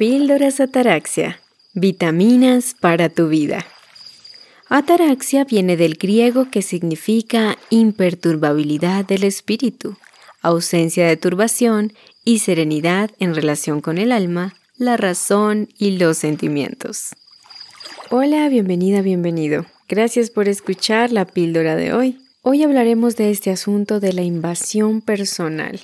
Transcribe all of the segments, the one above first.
Píldoras Ataraxia. Vitaminas para tu vida. Ataraxia viene del griego que significa imperturbabilidad del espíritu, ausencia de turbación y serenidad en relación con el alma, la razón y los sentimientos. Hola, bienvenida, bienvenido. Gracias por escuchar la píldora de hoy. Hoy hablaremos de este asunto de la invasión personal,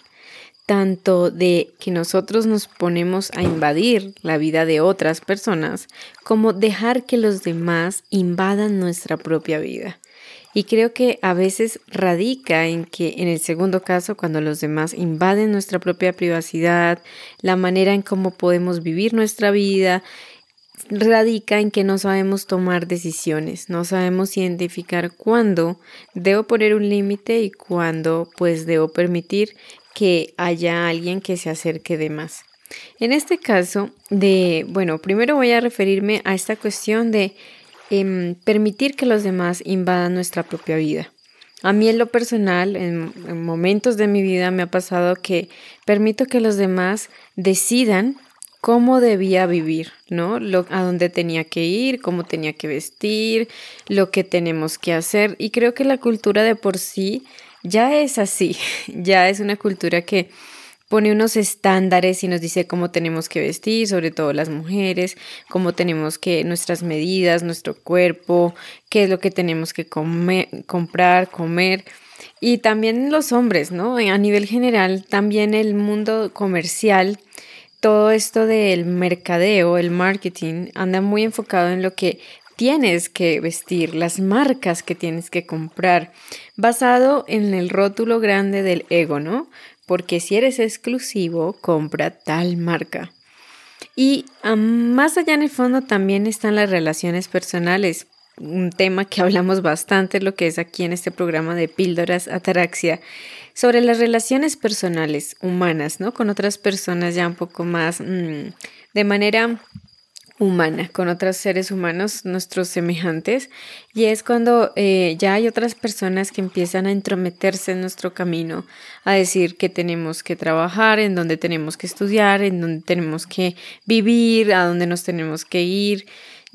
tanto de que nosotros nos ponemos a invadir la vida de otras personas, como dejar que los demás invadan nuestra propia vida. Y creo que a veces radica en que en el segundo caso, cuando los demás invaden nuestra propia privacidad, la manera en cómo podemos vivir nuestra vida, radica en que no sabemos tomar decisiones, no sabemos identificar cuándo debo poner un límite y cuándo pues debo permitir que haya alguien que se acerque de más. En este caso de, bueno, primero voy a referirme a esta cuestión de em, permitir que los demás invadan nuestra propia vida. A mí en lo personal, en momentos de mi vida me ha pasado que permito que los demás decidan cómo debía vivir, ¿no? Lo, a dónde tenía que ir, cómo tenía que vestir, lo que tenemos que hacer. Y creo que la cultura de por sí ya es así, ya es una cultura que pone unos estándares y nos dice cómo tenemos que vestir, sobre todo las mujeres, cómo tenemos que, nuestras medidas, nuestro cuerpo, qué es lo que tenemos que comer, comprar, comer. Y también los hombres, ¿no? A nivel general, también el mundo comercial todo esto del mercadeo, el marketing, anda muy enfocado en lo que tienes que vestir, las marcas que tienes que comprar, basado en el rótulo grande del ego, ¿no? Porque si eres exclusivo, compra tal marca. Y más allá en el fondo también están las relaciones personales, un tema que hablamos bastante, lo que es aquí en este programa de Píldoras Ataraxia, sobre las relaciones personales humanas, ¿no? Con otras personas ya un poco más mm, de manera humana, con otros seres humanos, nuestros semejantes, y es cuando eh, ya hay otras personas que empiezan a entrometerse en nuestro camino, a decir que tenemos que trabajar, en dónde tenemos que estudiar, en dónde tenemos que vivir, a dónde nos tenemos que ir,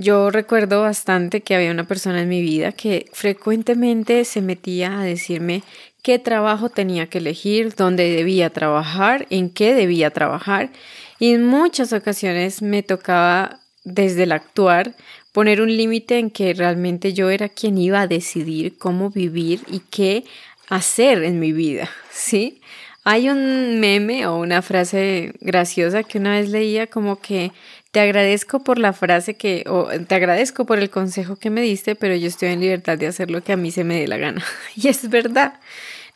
yo recuerdo bastante que había una persona en mi vida que frecuentemente se metía a decirme qué trabajo tenía que elegir, dónde debía trabajar, en qué debía trabajar. Y en muchas ocasiones me tocaba desde el actuar poner un límite en que realmente yo era quien iba a decidir cómo vivir y qué hacer en mi vida, ¿sí? Hay un meme o una frase graciosa que una vez leía como que te agradezco por la frase que, o te agradezco por el consejo que me diste, pero yo estoy en libertad de hacer lo que a mí se me dé la gana. Y es verdad.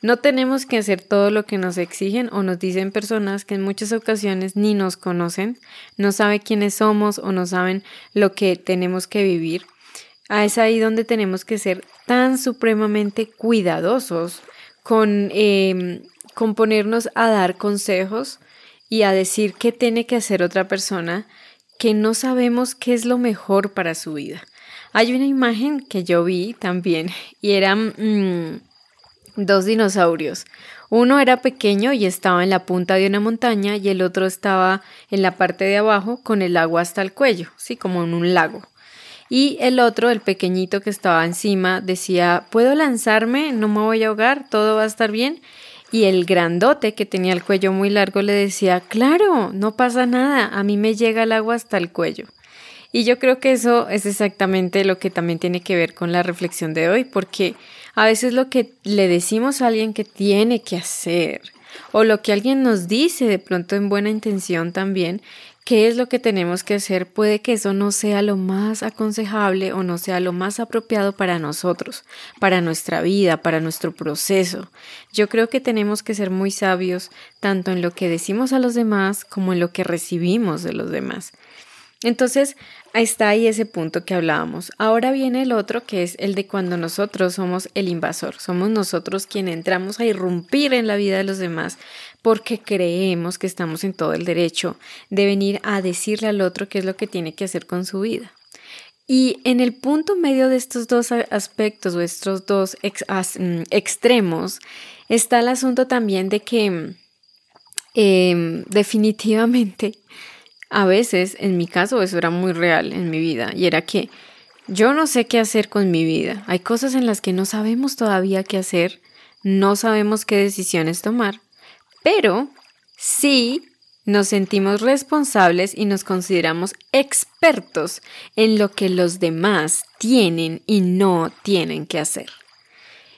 No tenemos que hacer todo lo que nos exigen o nos dicen personas que en muchas ocasiones ni nos conocen, no saben quiénes somos o no saben lo que tenemos que vivir. Ah, es ahí donde tenemos que ser tan supremamente cuidadosos con, eh, con ponernos a dar consejos y a decir qué tiene que hacer otra persona que no sabemos qué es lo mejor para su vida. Hay una imagen que yo vi también y eran mm, dos dinosaurios. Uno era pequeño y estaba en la punta de una montaña y el otro estaba en la parte de abajo con el agua hasta el cuello, sí, como en un lago. Y el otro, el pequeñito que estaba encima, decía, ¿puedo lanzarme? ¿No me voy a ahogar? ¿Todo va a estar bien? Y el grandote que tenía el cuello muy largo le decía, claro, no pasa nada, a mí me llega el agua hasta el cuello. Y yo creo que eso es exactamente lo que también tiene que ver con la reflexión de hoy, porque a veces lo que le decimos a alguien que tiene que hacer, o lo que alguien nos dice de pronto en buena intención también, qué es lo que tenemos que hacer, puede que eso no sea lo más aconsejable o no sea lo más apropiado para nosotros, para nuestra vida, para nuestro proceso. Yo creo que tenemos que ser muy sabios tanto en lo que decimos a los demás como en lo que recibimos de los demás. Entonces, está ahí ese punto que hablábamos. Ahora viene el otro, que es el de cuando nosotros somos el invasor, somos nosotros quienes entramos a irrumpir en la vida de los demás porque creemos que estamos en todo el derecho de venir a decirle al otro qué es lo que tiene que hacer con su vida. Y en el punto medio de estos dos aspectos o estos dos mm, extremos está el asunto también de que em, definitivamente a veces, en mi caso, eso era muy real en mi vida y era que yo no sé qué hacer con mi vida. Hay cosas en las que no sabemos todavía qué hacer, no sabemos qué decisiones tomar, pero sí nos sentimos responsables y nos consideramos expertos en lo que los demás tienen y no tienen que hacer.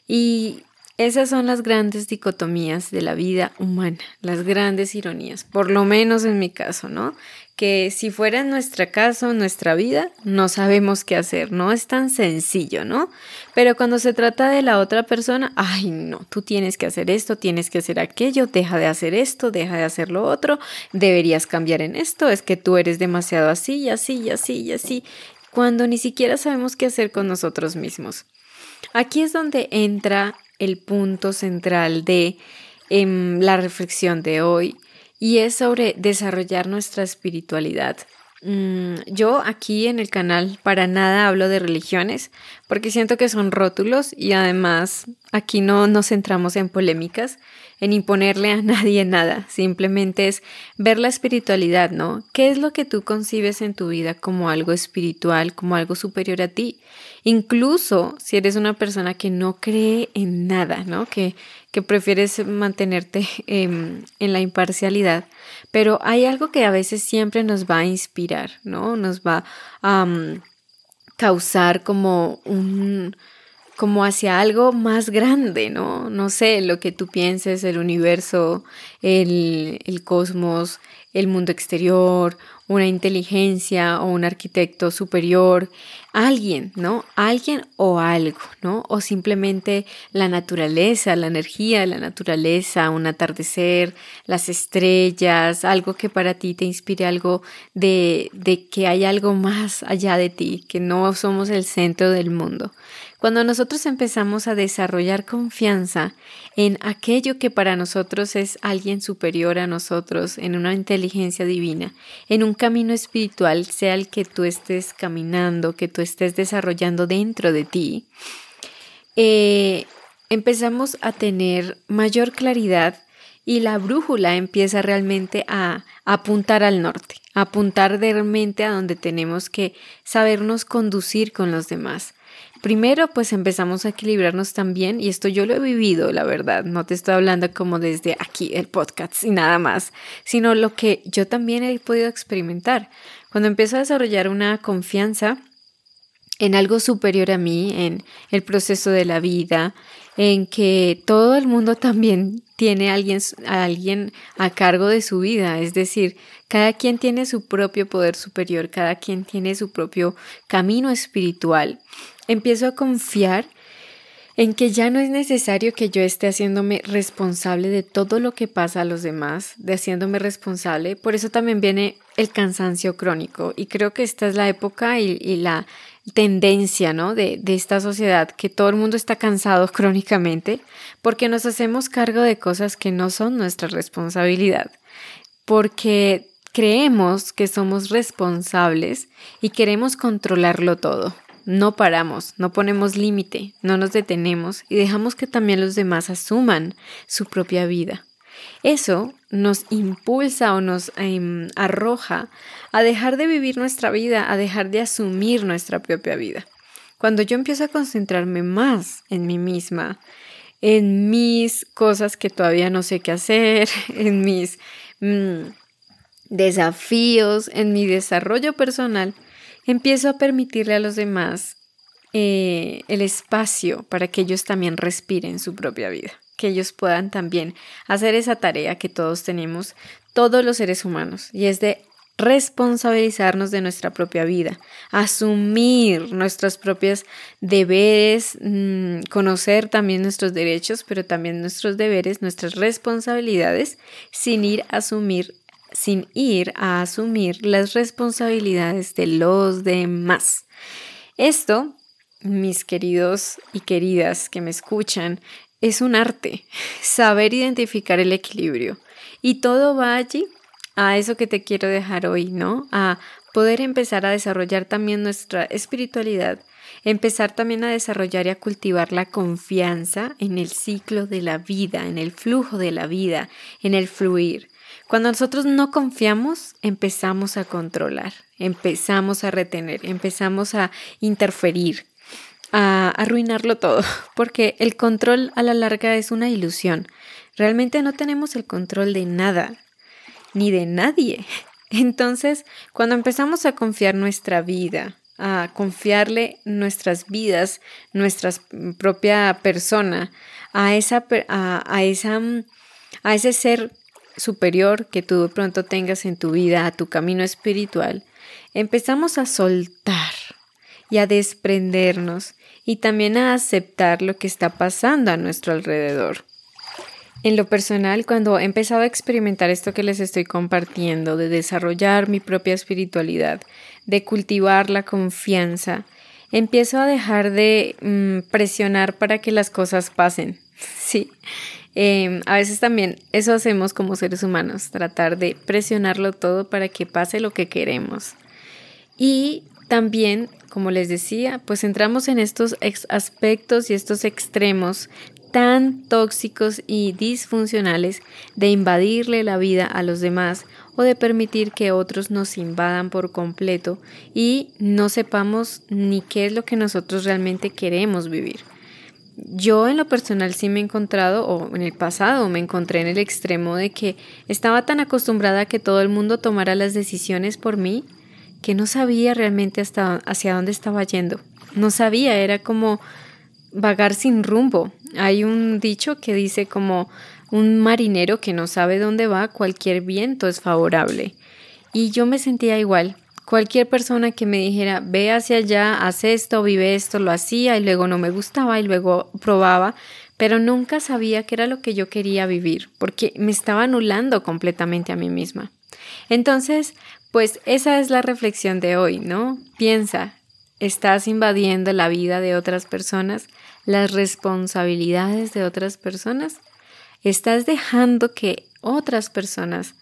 Y esas son las grandes dicotomías de la vida humana, las grandes ironías, por lo menos en mi caso, ¿no? Que si fuera en nuestra casa o nuestra vida, no sabemos qué hacer, no es tan sencillo, ¿no? Pero cuando se trata de la otra persona, ay, no, tú tienes que hacer esto, tienes que hacer aquello, deja de hacer esto, deja de hacer lo otro, deberías cambiar en esto, es que tú eres demasiado así y así así y así, cuando ni siquiera sabemos qué hacer con nosotros mismos. Aquí es donde entra el punto central de em, la reflexión de hoy y es sobre desarrollar nuestra espiritualidad. Mm, yo aquí en el canal para nada hablo de religiones porque siento que son rótulos y además aquí no nos centramos en polémicas, en imponerle a nadie nada, simplemente es ver la espiritualidad, ¿no? ¿Qué es lo que tú concibes en tu vida como algo espiritual, como algo superior a ti? Incluso si eres una persona que no cree en nada, ¿no? Que, que prefieres mantenerte en la imparcialidad, pero hay algo que a veces siempre nos va a inspirar, ¿no? Nos va a causar como un como hacia algo más grande, ¿no? No sé, lo que tú pienses, el universo, el, el cosmos, el mundo exterior, una inteligencia o un arquitecto superior, alguien, ¿no? Alguien o algo, ¿no? O simplemente la naturaleza, la energía la naturaleza, un atardecer, las estrellas, algo que para ti te inspire algo de, de que hay algo más allá de ti, que no somos el centro del mundo. Cuando nosotros empezamos a desarrollar confianza en aquello que para nosotros es alguien superior a nosotros, en una inteligencia divina, en un camino espiritual, sea el que tú estés caminando, que tú estés desarrollando dentro de ti, eh, empezamos a tener mayor claridad y la brújula empieza realmente a, apuntar al norte, a apuntar realmente a donde tenemos que sabernos conducir con los demás. Primero, pues empezamos a equilibrarnos también, y esto yo lo he vivido, la verdad, no te estoy hablando como desde aquí el podcast y nada más, sino lo que yo también he podido experimentar. Cuando empiezo a desarrollar una confianza en algo superior a mí, en el proceso de la vida, en que todo el mundo también tiene a alguien, a cargo de su vida, es decir, cada quien tiene su propio poder superior, cada quien tiene su propio camino espiritual. Empiezo a confiar en que ya no es necesario que yo esté haciéndome responsable de todo lo que pasa a los demás, de haciéndome responsable. Por eso también viene el cansancio crónico. Y creo que esta es la época y, la tendencia ¿no? de, de esta sociedad, que todo el mundo está cansado crónicamente, porque nos hacemos cargo de cosas que no son nuestra responsabilidad. Porque creemos que somos responsables y queremos controlarlo todo. No paramos, no ponemos límite, no nos detenemos y dejamos que también los demás asuman su propia vida. Eso nos impulsa o nos em, arroja a dejar de vivir nuestra vida, a dejar de asumir nuestra propia vida. Cuando yo empiezo a concentrarme más en mí misma, en mis cosas que todavía no sé qué hacer, en mis mm, desafíos, en mi desarrollo personal, empiezo a permitirle a los demás eh, el espacio para que ellos también respiren su propia vida, que ellos puedan también hacer esa tarea que todos tenemos, todos los seres humanos, y es de responsabilizarnos de nuestra propia vida, asumir nuestros propios deberes, mm, conocer también nuestros derechos, pero también nuestros deberes, nuestras responsabilidades, sin ir a asumir sin ir a asumir las responsabilidades de los demás. Esto, mis queridos y queridas que me escuchan, es un arte, saber identificar el equilibrio. Y todo va allí, a eso que te quiero dejar hoy, ¿no? A poder empezar a desarrollar también nuestra espiritualidad empezar también a desarrollar y a cultivar la confianza en el ciclo de la vida, en el flujo de la vida, en el fluir. Cuando nosotros no confiamos, empezamos a controlar, empezamos a retener, empezamos a interferir, a arruinarlo todo, porque el control a la larga es una ilusión. Realmente no tenemos el control de nada, ni de nadie. Entonces, cuando empezamos a confiar nuestra vida, a confiarle nuestras vidas, nuestra propia persona, a, esa, a, esa, a ese ser superior que tú de pronto tengas en tu vida, a tu camino espiritual, empezamos a soltar y a desprendernos y también a aceptar lo que está pasando a nuestro alrededor. En lo personal, cuando he empezado a experimentar esto que les estoy compartiendo, de desarrollar mi propia espiritualidad, de cultivar la confianza, empiezo a dejar de mm, presionar para que las cosas pasen. Sí, Em, a veces también eso hacemos como seres humanos, tratar de presionarlo todo para que pase lo que queremos. Y también, como les decía, pues entramos en estos aspectos y estos extremos tan tóxicos y disfuncionales de invadirle la vida a los demás o de permitir que otros nos invadan por completo y no sepamos ni qué es lo que nosotros realmente queremos vivir. Yo en lo personal sí me he encontrado, o en el pasado me encontré en el extremo de que estaba tan acostumbrada a que todo el mundo tomara las decisiones por mí que no sabía realmente hasta hacia dónde estaba yendo. No sabía, era como vagar sin rumbo. Hay un dicho que dice como un marinero que no sabe dónde va, cualquier viento es favorable. Y yo me sentía igual cualquier persona que me dijera, ve hacia allá, haz esto, vive esto, lo hacía y luego no me gustaba y luego probaba, pero nunca sabía qué era lo que yo quería vivir, porque me estaba anulando completamente a mí misma. Entonces, pues esa es la reflexión de hoy, ¿no? Piensa, ¿estás invadiendo la vida de otras personas, las responsabilidades de otras personas? ¿Estás dejando que otras personas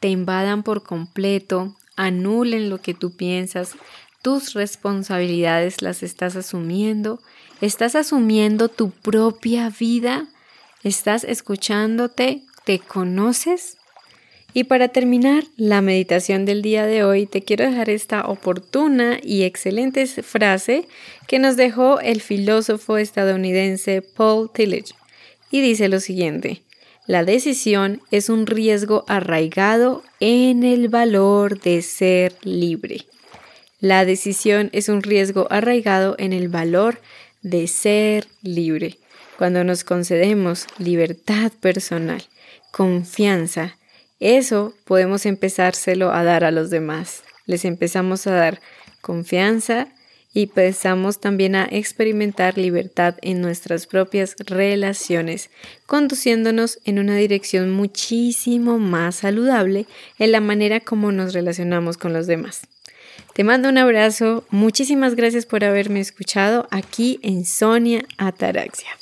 te invadan por completo anulen lo que tú piensas, tus responsabilidades las estás asumiendo, estás asumiendo tu propia vida, estás escuchándote, te conoces. Y para terminar la meditación del día de hoy, te quiero dejar esta oportuna y excelente frase que nos dejó el filósofo estadounidense Paul Tillich. Y dice lo siguiente, la decisión es un riesgo arraigado en el valor de ser libre. La decisión es un riesgo arraigado en el valor de ser libre. Cuando nos concedemos libertad personal, confianza, eso podemos empezárselo a dar a los demás. Les empezamos a dar confianza, y empezamos también a experimentar libertad en nuestras propias relaciones, conduciéndonos en una dirección muchísimo más saludable en la manera como nos relacionamos con los demás. Te mando un abrazo, muchísimas gracias por haberme escuchado aquí en Sonia Ataraxia.